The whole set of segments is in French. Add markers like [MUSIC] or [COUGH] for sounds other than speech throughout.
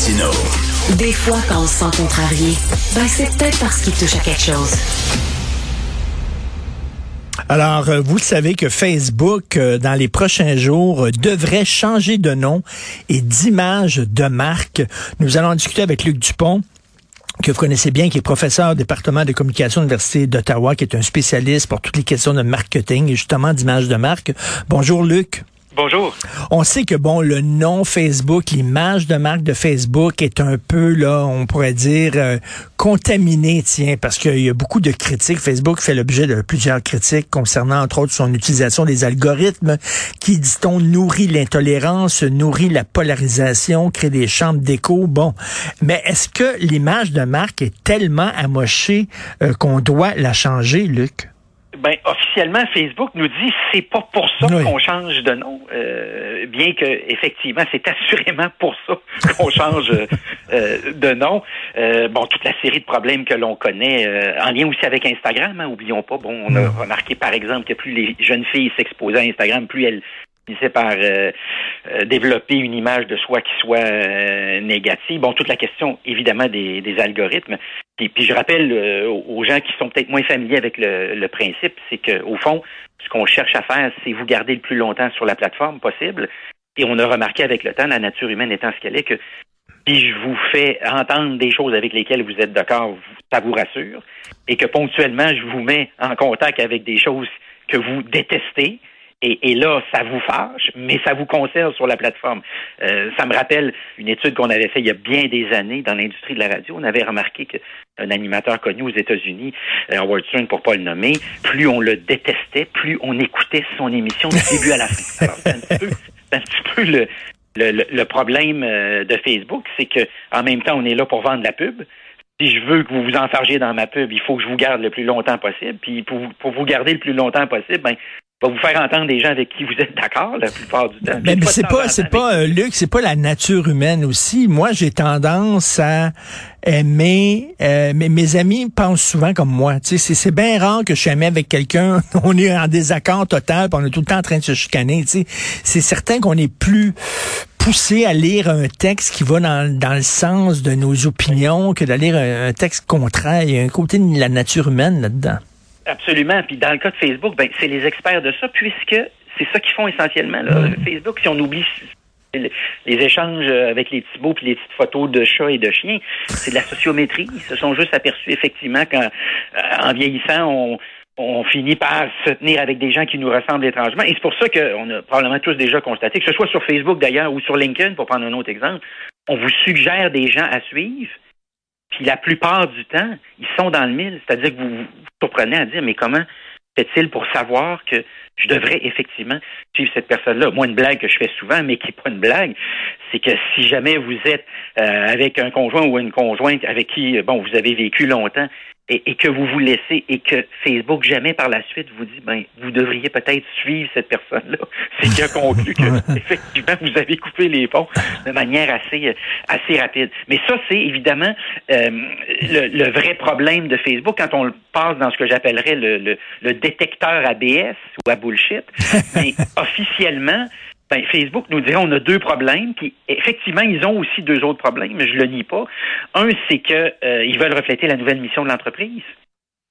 Martino. Des fois, quand on se sent contrarié, ben c'est peut-être parce qu'il touche à quelque chose. Alors, euh, vous savez que Facebook, euh, dans les prochains jours, euh, devrait changer de nom et d'image de marque. Nous allons discuter avec Luc Dupont que vous connaissez bien, qui est professeur au département de communication de l'Université d'Ottawa, qui est un spécialiste pour toutes les questions de marketing et justement d'image de marque. Bonjour Luc. Bonjour. On sait que bon, le nom Facebook, l'image de marque de Facebook est un peu là, on pourrait dire euh, contaminée, tiens, parce qu'il y a beaucoup de critiques. Facebook fait l'objet de plusieurs critiques concernant entre autres son utilisation des algorithmes qui, dit-on, nourrit l'intolérance, nourrit la polarisation, crée des chambres d'écho. Bon, mais est-ce que l'image de marque est tellement amochée euh, qu'on doit la changer, Luc? Ben, officiellement, Facebook nous dit c'est pas pour ça qu'on change de nom, euh, bien que effectivement, c'est assurément pour ça [LAUGHS] qu'on change euh, de nom. Euh, bon, toute la série de problèmes que l'on connaît, en lien aussi avec Instagram, hein, oublions pas. Bon, on a remarqué par exemple que plus les jeunes filles s'exposaient à Instagram, plus elles finissaient par développer une image de soi qui soit négative. Bon, toute la question évidemment des, des algorithmes. Puis, je rappelle euh, aux gens qui sont peut-être moins familiers avec le, principe, c'est qu'au fond, ce qu'on cherche à faire, c'est vous garder le plus longtemps sur la plateforme possible. Et on a remarqué avec le temps, la nature humaine étant ce qu'elle est, que si je vous fais entendre des choses avec lesquelles vous êtes d'accord, ça vous rassure, et que ponctuellement, je vous mets en contact avec des choses que vous détestez, et, là, ça vous fâche, mais ça vous conserve sur la plateforme. Euh, ça me rappelle une étude qu'on avait faite il y a bien des années dans l'industrie de la radio. On avait remarqué qu'un animateur connu aux États-Unis, euh, Howard Stern pour pas le nommer, plus on le détestait, plus on écoutait son émission du début à la fin. c'est un petit peu, le, le, problème euh, de Facebook, c'est que en même temps, on est là pour vendre la pub. Si je veux que vous vous enfargiez dans ma pub, il faut que je vous garde le plus longtemps possible. Puis pour, pour vous garder le plus longtemps possible, ben va vous faire entendre des gens avec qui vous êtes d'accord la plupart du temps. Mais, c'est pas, c'est pas, euh, Luc, c'est pas la nature humaine aussi. Moi, j'ai tendance à aimer, euh, mais mes amis pensent souvent comme moi. Tu sais, c'est bien rare que je suis aimé avec quelqu'un, [LAUGHS] on est en désaccord total, puis on est tout le temps en train de se chicaner. Tu sais, c'est certain qu'on est plus poussé à lire un texte qui va dans, dans le sens de nos opinions que d'aller lire un texte contraire. Il y a un côté de la nature humaine là-dedans. Absolument. Puis dans le cas de Facebook, ben, c'est les experts de ça, puisque c'est ça qu'ils font essentiellement. Là. Facebook, si on oublie les échanges avec les petits mots puis les petites photos de chats et de chiens, c'est de la sociométrie. Ils se sont juste aperçus effectivement qu'en euh, vieillissant, on, on finit par se tenir avec des gens qui nous ressemblent étrangement. Et c'est pour ça qu'on a probablement tous déjà constaté, que ce soit sur Facebook d'ailleurs ou sur LinkedIn, pour prendre un autre exemple, on vous suggère des gens à suivre puis la plupart du temps, ils sont dans le mille. C'est-à-dire que vous vous surprenez à dire, mais comment fait-il pour savoir que je devrais effectivement suivre cette personne-là? Moi, une blague que je fais souvent, mais qui n'est pas une blague, c'est que si jamais vous êtes euh, avec un conjoint ou une conjointe avec qui, bon, vous avez vécu longtemps et, que vous vous laissez et que Facebook jamais par la suite vous dit ben vous devriez peut-être suivre cette personne-là, [LAUGHS] c'est qu'il a conclu que effectivement vous avez coupé les ponts de manière assez assez rapide. Mais ça c'est évidemment euh, le, vrai problème de Facebook quand on le passe dans ce que j'appellerais le, le, le détecteur ABS ou à bullshit. [LAUGHS] Mais officiellement ben, Facebook nous dirait on a deux problèmes, puis effectivement, ils ont aussi deux autres problèmes, mais je le nie pas. Un, c'est qu'ils euh, veulent refléter la nouvelle mission de l'entreprise.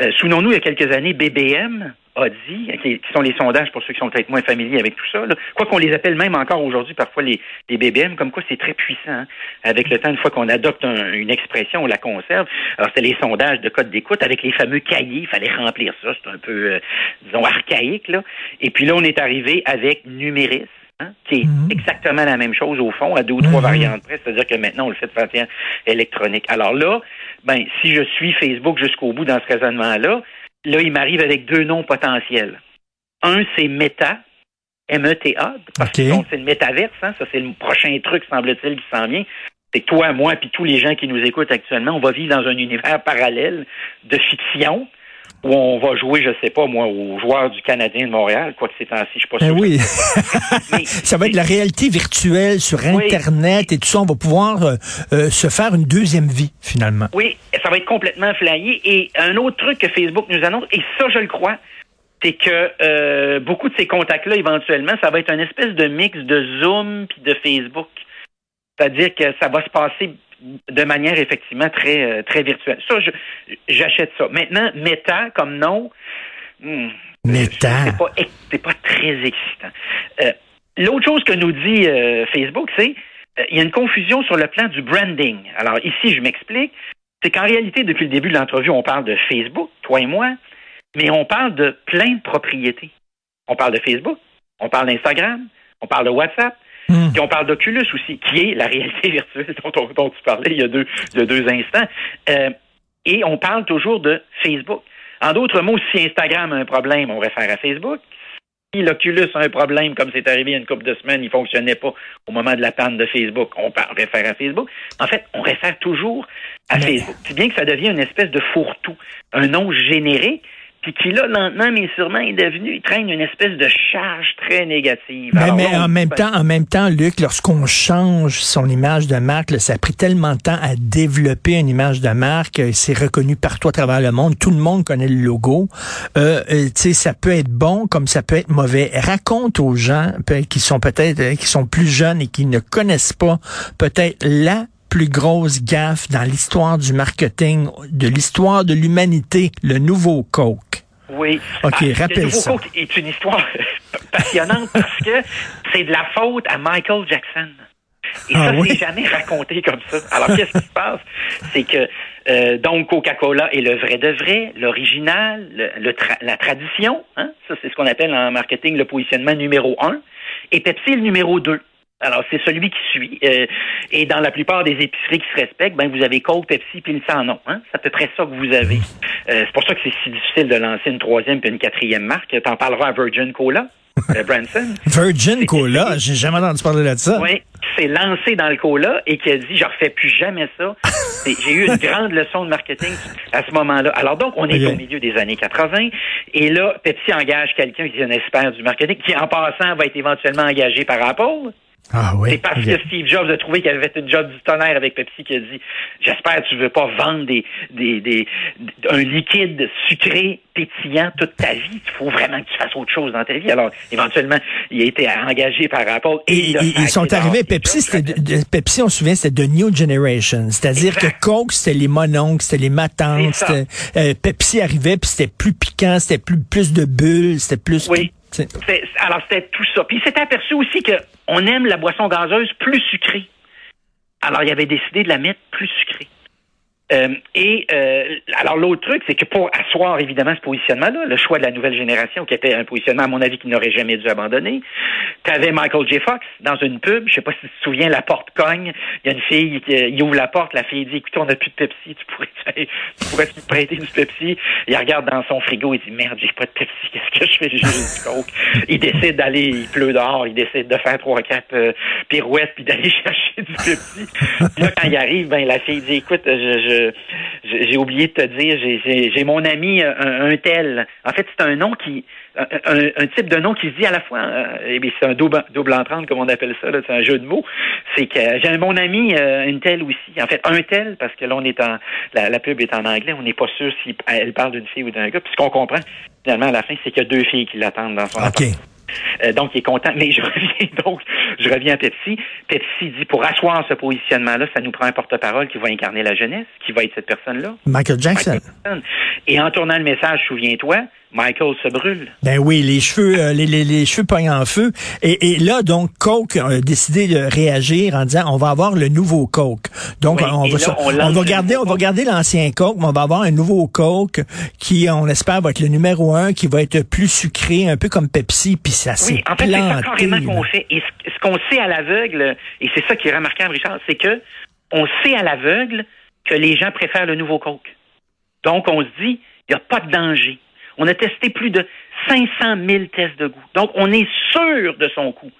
Euh, Souvenons-nous, il y a quelques années, BBM a dit, qui, sont les sondages pour ceux qui sont peut-être moins familiers avec tout ça, quoi qu'on les appelle même encore aujourd'hui parfois les, les BBM, comme quoi c'est très puissant. Hein. Avec le temps, une fois qu'on adopte une expression, on la conserve. Alors c'était les sondages de code d'écoute avec les fameux cahiers, il fallait remplir ça, c'est un peu, euh, disons, archaïque. Là. Et puis là, on est arrivé avec Numéris, Hein, qui est mhm. exactement la même chose au fond, à deux ou trois mhm. variantes près, c'est-à-dire que maintenant on le fait de façon électronique. Alors là, ben si je suis Facebook jusqu'au bout dans ce raisonnement-là, là il m'arrive avec deux noms potentiels. Un c'est Meta, M-E-T-A, parce que c'est le métaverse, hein, ça c'est le prochain truc semble-t-il qui s'en vient. c'est que toi, moi, puis tous les gens qui nous écoutent actuellement, on va vivre dans un univers parallèle de fiction où on va jouer, je sais pas moi, aux joueurs du Canadien de Montréal, quoi que c'est ainsi, je suis pas Ben sûr. oui. [LAUGHS] Mais- ça va être la réalité virtuelle sur Oui. Internet et tout ça. On va pouvoir euh, euh, se faire une deuxième vie, finalement. Oui, ça va être complètement flyé. Et un autre truc que Facebook nous annonce, et ça, je le crois, c'est que euh, beaucoup de ces contacts-là, éventuellement, ça va être une espèce de mix de Zoom puis de Facebook. C'est-à-dire que ça va se passer de manière effectivement très euh, très virtuelle. Ça, j'achète ça. Maintenant, Meta comme nom, hmm, Meta. c'est pas, c'est pas très excitant. Euh, L'autre chose que nous dit euh, Facebook, c'est euh, il y a une confusion sur le plan du branding. Alors ici, je m'explique. C'est qu'en réalité, depuis le début de l'entrevue, on parle de Facebook, toi et moi, mais on parle de plein de propriétés. On parle de Facebook, on parle d'Instagram, on parle de WhatsApp, Hmm. puis on parle d'Oculus aussi, qui est la réalité [LAUGHS] virtuelle dont, on- dont tu parlais il y a deux, il y a deux instants. Euh, et on parle toujours de Facebook. En d'autres mots, si Instagram a un problème, on réfère à Facebook. Si l'Oculus a un problème, comme c'est arrivé il y a une couple de semaines, il fonctionnait pas au moment de la panne de Facebook, on réfère à Facebook. En fait, on réfère toujours à Mais- Facebook. C'est bien que ça devient une espèce de fourre-tout, un nom générique, puis qui là, lentement mais sûrement est devenu, il traîne une espèce de charge très négative. Mais, Alors mais là, en même temps, en même temps, Luc, lorsqu'on change son image de marque, là, ça a pris tellement de temps à développer une image de marque, euh, c'est reconnu partout à travers le monde, tout le monde connaît le logo. Euh, euh, tu sais, ça peut être bon comme ça peut être mauvais. Raconte aux gens qui sont peut-être euh, qui sont plus jeunes et qui ne connaissent pas peut-être la plus grosse gaffe dans l'histoire du marketing, de l'histoire de l'humanité, le nouveau Coke. Oui. OK, Ah, rappelle le nouveau ça. Coke est une histoire [LAUGHS] passionnante parce que c'est de la faute à Michael Jackson. Et Ah ça, oui? c'est jamais raconté comme ça. Alors, qu'est-ce qui se passe? C'est que, euh, donc, Coca-Cola est le vrai de vrai, l'original, le, le tra- la tradition. Hein? Ça, c'est ce qu'on appelle en marketing le positionnement numéro un. Et Pepsi est le numéro deux. Alors, c'est celui qui suit. Euh, et dans la plupart des épiceries qui se respectent, ben, vous avez Coke, Pepsi, puis le sans nom. Hein? C'est à peu près ça que vous avez. Euh, c'est pour ça que c'est si difficile de lancer une troisième puis une quatrième marque. T'en parleras à Virgin Cola, euh, [LAUGHS] Branson. Virgin Cola, j'ai jamais entendu parler de ça. Oui, qui s'est lancé dans le cola et qui a dit je refais plus jamais ça. [LAUGHS] J'ai eu une grande leçon de marketing à ce moment-là. Alors donc, on est au milieu des années 80 et là, Pepsi engage quelqu'un qui est un expert du marketing, qui en passant va être éventuellement engagé par Apple. Ah oui. C'est parce que Steve Jobs a trouvé qu'il avait une job du tonnerre avec Pepsi qui a dit J'espère que tu veux pas vendre des, des, des, un liquide sucré pétillant toute ta vie. Il faut vraiment que tu fasses autre chose dans ta vie. Alors, éventuellement, il a été engagé par Apple. Et, il a ils- sont arrivés, Pepsi, c'était de- Pepsi, on se souvient, c'était de New Generation. C'est-à-dire que. Coke, c'était les mononcles, c'était les matantes. Euh, Pepsi arrivait, puis c'était plus piquant, c'était plus, plus de bulles, c'était plus... Oui. Alors, c'était tout ça. Puis, il s'est aperçu aussi qu'on aime la boisson gazeuse plus sucrée. Alors, il avait décidé de la mettre plus sucrée. Euh, et euh, alors l'autre truc, c'est que pour asseoir évidemment ce positionnement-là, le choix de la nouvelle génération, qui était un positionnement à mon avis qu'il n'aurait jamais dû abandonner, tu avais Michael J. Fox dans une pub, je sais pas si tu te souviens, la porte cogne, il y a une fille qui il ouvre la porte, la fille dit écoute, on n'a plus de Pepsi, tu pourrais tu pourrais me prêter du Pepsi. Il regarde dans son frigo, il dit merde, j'ai pas de Pepsi, qu'est-ce que je fais, j'ai du Coke. Il décide d'aller, il pleut dehors, il décide de faire trois quatre euh, pirouettes puis d'aller [LAUGHS] chercher du Pepsi. Puis là quand il arrive, ben la fille dit écoute, je, je je- j'ai oublié de te dire, j'ai- mon ami euh, un, un tel. En fait, c'est un nom qui, un, type de nom qui se dit à la fois, euh, eh bien, c'est un double, double entrante comme on appelle ça, c'est un jeu de mots. C'est que j'ai mon ami euh, une telle aussi. En fait, un tel parce que là on est en, la, la pub est en anglais, on n'est pas sûr si elle parle d'une fille ou d'un gars. Puis ce qu'on comprend finalement à la fin, c'est qu'il y a deux filles qui l'attendent dans son OK. Euh, donc, il est content. Mais je [LAUGHS] reviens donc, je reviens à Pepsi. Pepsi dit pour asseoir ce positionnement-là, ça nous prend un porte-parole qui va incarner la jeunesse, qui va être cette personne-là. Michael Jackson. Michael Jackson. Et en tournant le message, souviens-toi, Michael se brûle. Ben oui, les cheveux, euh, les, les, les cheveux pognent en feu. Et, et là, donc, Coke a décidé de réagir en disant, on va avoir le nouveau Coke. Donc, Oui, on, va, là, on va garder, on va garder l'ancien Coke, mais on va avoir un nouveau Coke qui, on espère, va être le numéro un, qui va être plus sucré, un peu comme Pepsi, puis ça s'est Oui, en fait, c'est ça carrément qu'on fait. Et ce, ce qu'on sait à l'aveugle, et c'est ça qui est remarquable, Richard, c'est que on sait à l'aveugle que les gens préfèrent le nouveau Coke. Donc, on se dit, il n'y a pas de danger. On a testé plus de 500 000 tests de goût. Donc, on est sûr de son coût.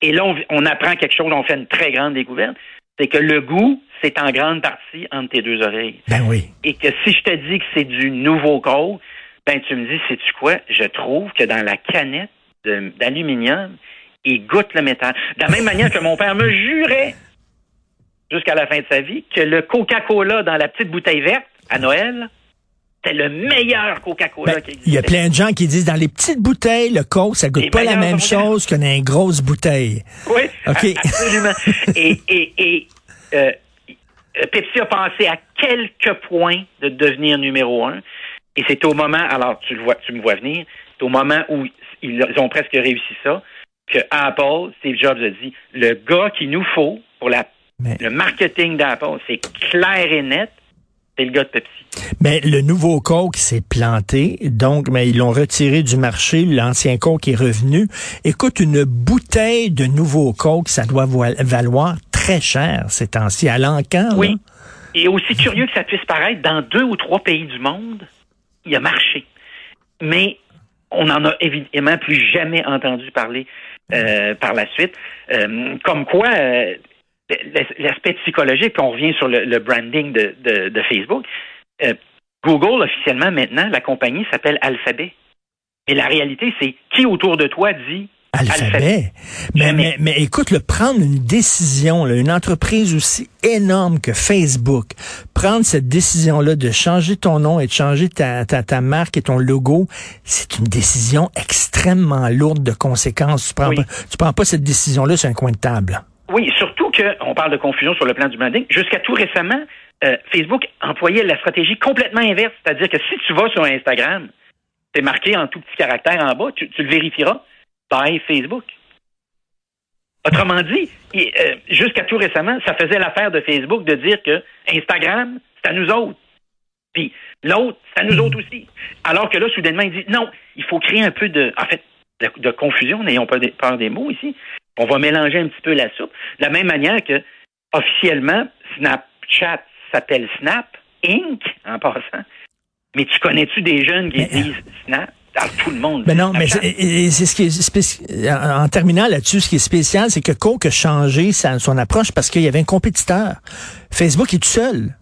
Et là, on, on apprend quelque chose, on fait une très grande découverte. c'est que le goût, c'est en grande partie entre tes deux oreilles. Ben oui. Et que si je te dis que c'est du nouveau coke, ben tu me dis, sais-tu quoi? Je trouve que dans la canette d'aluminium, il goûte le métal. De la même manière que mon père me jurait jusqu'à la fin de sa vie que le Coca-Cola dans la petite bouteille verte à Noël, c'était le meilleur Coca-Cola Ben, qui existait. Il y a plein de gens qui disent dans les petites bouteilles, le coke, ça goûte Les pas la meilleurs même chose que dans les grosses bouteilles. Oui, absolument. et et, et euh, euh, Pepsi a pensé à quelques points de devenir numéro un. Et c'est au moment, alors tu le vois, tu me vois venir, c'est au moment où ils ont presque réussi ça, que Apple, Steve Jobs a dit, le gars qu'il nous faut pour la, Mais- le marketing d'Apple, c'est clair et net, c'est le gars de Pepsi. Mais le nouveau Coke s'est planté, donc mais ils l'ont retiré du marché. L'ancien Coke est revenu. Écoute, une bouteille de nouveau Coke, ça doit valoir très cher ces temps-ci à l'encan. là. Oui. Et aussi curieux que ça puisse paraître, dans deux ou trois pays du monde, il a marché. Mais on n'en a évidemment plus jamais entendu parler euh, par la suite. Euh, comme quoi, euh, l'aspect psychologique, on revient sur le, le branding de, de- de Facebook. euh, Google, officiellement, maintenant, la compagnie s'appelle Alphabet. Et la réalité, c'est qui autour de toi dit Alphabet. Mais, Jamais. mais, mais écoute, le prendre une décision, là, une entreprise aussi énorme que Facebook, prendre cette décision-là de changer ton nom et de changer ta, ta, ta marque et ton logo, c'est une décision extrêmement lourde de conséquences. Tu prends, Oui. pas, tu prends pas cette décision-là sur un coin de table. Oui, surtout que on parle de confusion sur le plan du branding. Jusqu'à tout récemment, euh, Facebook employait la stratégie complètement inverse, c'est-à-dire que si tu vas sur Instagram, c'est marqué en tout petit caractère en bas, tu, le vérifieras. By Facebook. Autrement dit, euh, jusqu'à tout récemment, ça faisait l'affaire de Facebook de dire que Instagram, c'est à nous autres. Puis l'autre, c'est à nous autres aussi. Alors que là, soudainement, il dit non, il faut créer un peu de, en fait, de, confusion, n'ayons pas peur des mots ici. On va mélanger un petit peu la soupe. De la même manière que, officiellement, Snapchat s'appelle Snap Inc. en passant. Mais tu connais-tu des jeunes qui Mais- disent Snap? Ah, tout le monde? Mais dit non, mais c'est ce qui est spéci- en en terminant là-dessus, ce qui est spécial, c'est que Coke a changé sa- son approche parce qu'il y avait un compétiteur. Facebook est tout seul.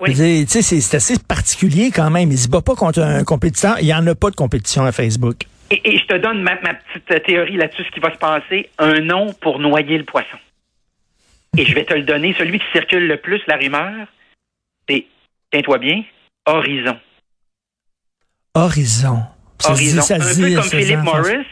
Oui. C'est assez particulier quand même. Il se bat pas contre un compétiteur. Il y en a pas de compétition à Facebook. Et, et je te donne ma, ma petite théorie là-dessus, ce qui va se passer. Un nom pour noyer le poisson. Et je vais te le donner. Celui qui circule le plus, la rumeur, c'est, tiens-toi bien, Horizon. Horizon. Ça dit- Horizon. ça un dit- peu comme Philip. Morris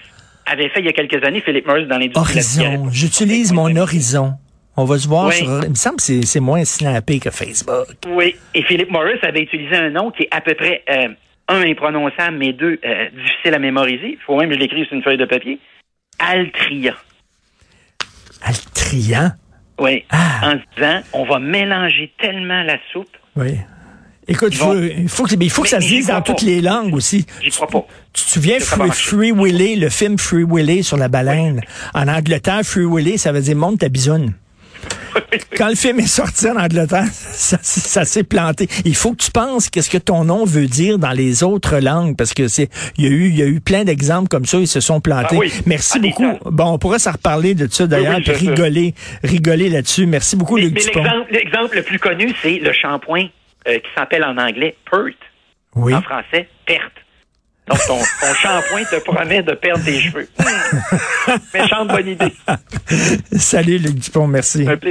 avait fait il y a quelques années, Philip Morris dans l'industrie Horizon. J'utilise mon horizon. On va se voir Oui. sur. Il me semble que c'est- c'est moins snappé que Facebook. Oui, et Philip Morris avait utilisé un nom qui est à peu près, euh, un, imprononçable, mais deux, euh, difficile à mémoriser. Il faut même que je l'écrive sur une feuille de papier. Altria. Altrian. Oui. Ah. En disant, on va mélanger tellement la soupe. Oui. Écoute, il faut, vont- il faut que, mais il faut que ça se dise dans toutes les langues aussi. J'y crois pas. Tu te souviens Free. Free Willy, le film Free Willy sur la baleine? En Angleterre, Free Willy, ça veut dire monte ta bisoune. [LAUGHS] Quand le film est sorti en Angleterre, [LAUGHS] ça, ça s'est planté. Il faut que tu penses qu'est-ce que ton nom veut dire dans les autres langues, parce que c'est, il y a eu, il y a eu plein d'exemples comme ça, ils se sont plantés. Ah oui. Merci Ah, beaucoup. Bon, on pourra s'en reparler de ça d'ailleurs, oui, puis c'est ça. rigoler, rigoler là-dessus. Merci beaucoup, Mais, Luc mais Dupont. l'exemple, le plus connu, c'est le shampoing euh, qui s'appelle en anglais PERT. Oui. En français, perte. Donc, ton, ton shampoing te promet de perdre tes cheveux. [LAUGHS] Méchante bonne idée. Salut, Luc Dupont, merci.